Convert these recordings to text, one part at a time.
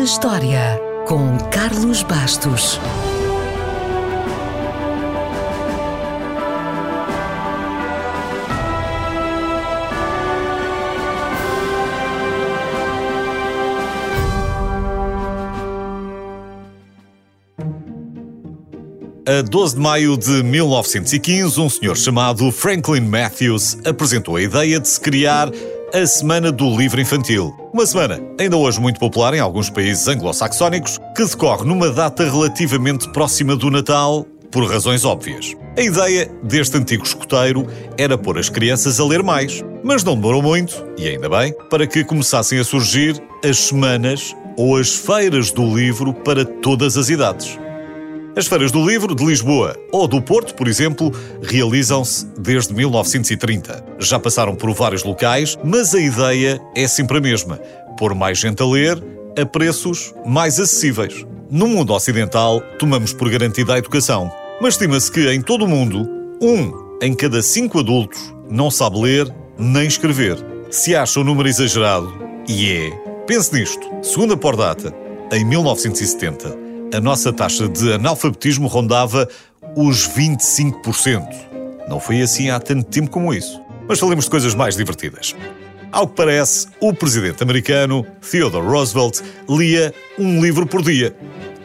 na História, com Carlos Bastos. A 12 de maio de 1915, um senhor chamado Franklin Matthews apresentou a ideia de se criar a Semana do Livro Infantil. Uma semana, ainda hoje muito popular em alguns países anglo-saxónicos, que decorre numa data relativamente próxima do Natal, por razões óbvias. A ideia deste antigo escoteiro era pôr as crianças a ler mais, mas não demorou muito, e ainda bem, para que começassem a surgir as semanas ou as feiras do livro para todas as idades. As feiras do livro de Lisboa ou do Porto, por exemplo, realizam-se desde 1930. Já passaram por vários locais, mas a ideia é sempre a mesma: pôr mais gente a ler a preços mais acessíveis. No mundo ocidental, tomamos por garantida a educação, mas estima-se que em todo o mundo, um em cada cinco adultos não sabe ler nem escrever. Se acha um número exagerado, e é, pense nisto: segundo a Pordata, em 1970, a nossa taxa de analfabetismo rondava os 25%. Não foi assim há tanto tempo como isso. Mas falemos de coisas mais divertidas. Ao que parece, o presidente americano Theodore Roosevelt lia um livro por dia.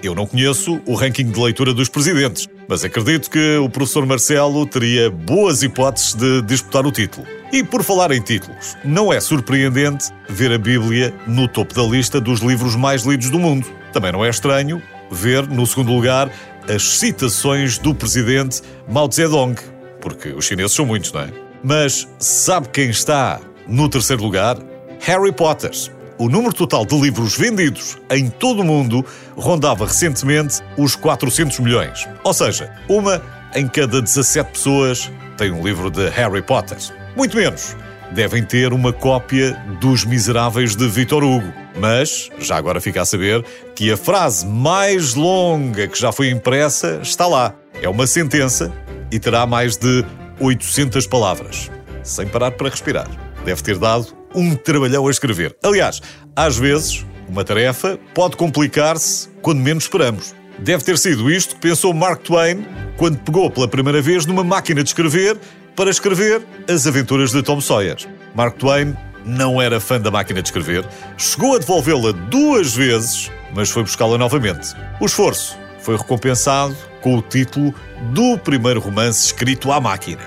Eu não conheço o ranking de leitura dos presidentes, mas acredito que o professor Marcelo teria boas hipóteses de disputar o título. E por falar em títulos, não é surpreendente ver a Bíblia no topo da lista dos livros mais lidos do mundo. Também não é estranho ver, no segundo lugar, as citações do presidente Mao Zedong, porque os chineses são muitos, não é? Mas sabe quem está no terceiro lugar? Harry Potter. O número total de livros vendidos em todo o mundo rondava recentemente os 400 milhões. Ou seja, uma em cada 17 pessoas tem um livro de Harry Potter. Muito menos devem ter uma cópia dos Miseráveis de Victor Hugo. Mas, já agora fica a saber, que a frase mais longa que já foi impressa está lá. É uma sentença e terá mais de 800 palavras. Sem parar para respirar. Deve ter dado um trabalhão a escrever. Aliás, às vezes, uma tarefa pode complicar-se quando menos esperamos. Deve ter sido isto que pensou Mark Twain quando pegou pela primeira vez numa máquina de escrever para escrever As Aventuras de Tom Sawyer. Mark Twain não era fã da máquina de escrever, chegou a devolvê-la duas vezes, mas foi buscá-la novamente. O esforço foi recompensado com o título do primeiro romance escrito à máquina.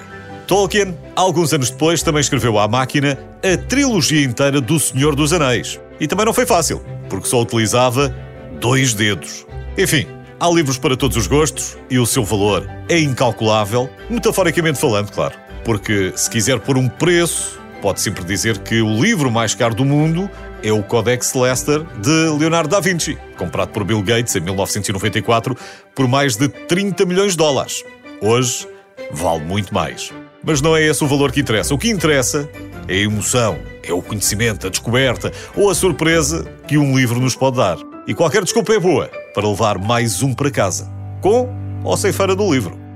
Tolkien, alguns anos depois, também escreveu à máquina a trilogia inteira do Senhor dos Anéis. E também não foi fácil, porque só utilizava dois dedos. Enfim, Há livros para todos os gostos e o seu valor é incalculável, metaforicamente falando, claro. Porque se quiser pôr um preço, pode sempre dizer que o livro mais caro do mundo é o Codex Leicester de Leonardo da Vinci, comprado por Bill Gates em 1994 por mais de 30 milhões de dólares. Hoje vale muito mais. Mas não é esse o valor que interessa. O que interessa é a emoção, é o conhecimento, a descoberta ou a surpresa que um livro nos pode dar. E qualquer desculpa é boa para levar mais um para casa, com ou sem feira do livro.